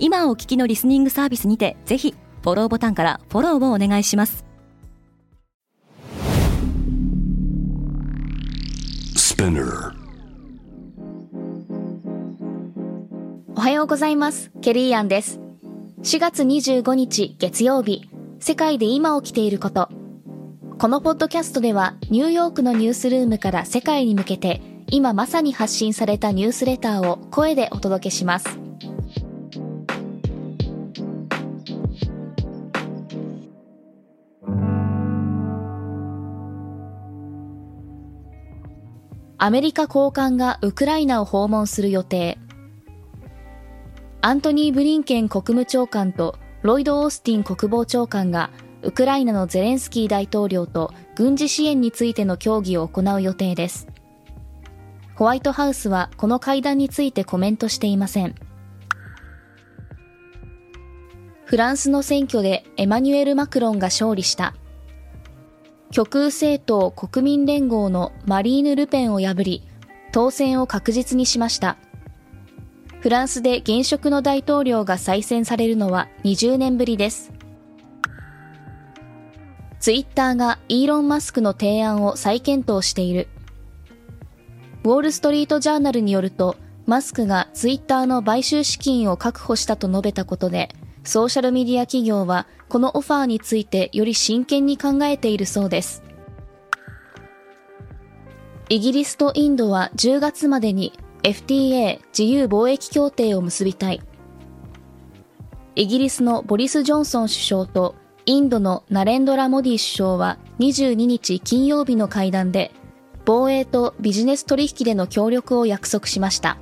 今お聞きのリスニングサービスにてぜひフォローボタンからフォローをお願いします。おはようございます。ケリーアンです。4月25日月曜日。世界で今起きていること。このポッドキャストではニューヨークのニュースルームから世界に向けて今まさに発信されたニュースレターを声でお届けします。アメリカ高官がウクライナを訪問する予定。アントニー・ブリンケン国務長官とロイド・オースティン国防長官がウクライナのゼレンスキー大統領と軍事支援についての協議を行う予定です。ホワイトハウスはこの会談についてコメントしていません。フランスの選挙でエマニュエル・マクロンが勝利した。極右政党国民連合のマリーヌ・ルペンを破り、当選を確実にしました。フランスで現職の大統領が再選されるのは20年ぶりです。ツイッターがイーロン・マスクの提案を再検討している。ウォール・ストリート・ジャーナルによると、マスクがツイッターの買収資金を確保したと述べたことで、ソーシャルメディア企業はこのオファーについてより真剣に考えているそうです。イギリスとインドは10月までに FTA 自由貿易協定を結びたい。イギリスのボリス・ジョンソン首相とインドのナレンドラ・モディ首相は22日金曜日の会談で、防衛とビジネス取引での協力を約束しました。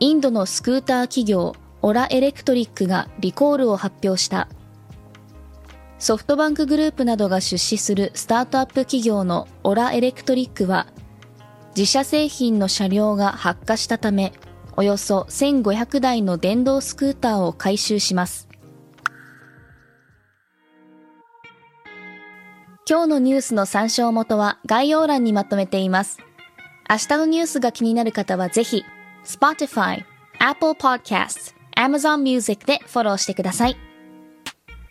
インドのスクーター企業オラエレクトリックがリコールを発表した。ソフトバンクグループなどが出資するスタートアップ企業のオラエレクトリックは、自社製品の車両が発火したため、およそ1500台の電動スクーターを回収します。今日のニュースの参照元は概要欄にまとめています。明日のニュースが気になる方はぜひ、Spotify、Apple Podcasts、Amazon Music でフォローしてください。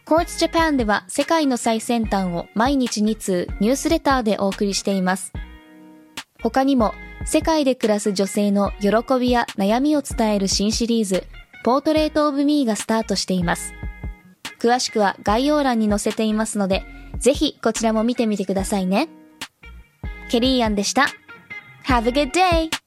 Quartz Japan では世界の最先端を毎日2通ニュースレターでお送りしています。他にも世界で暮らす女性の喜びや悩みを伝える新シリーズ、ポートレートオブミーがスタートしています。詳しくは概要欄に載せていますので、ぜひこちらも見てみてくださいね。ケリーアンでした。Have a good day!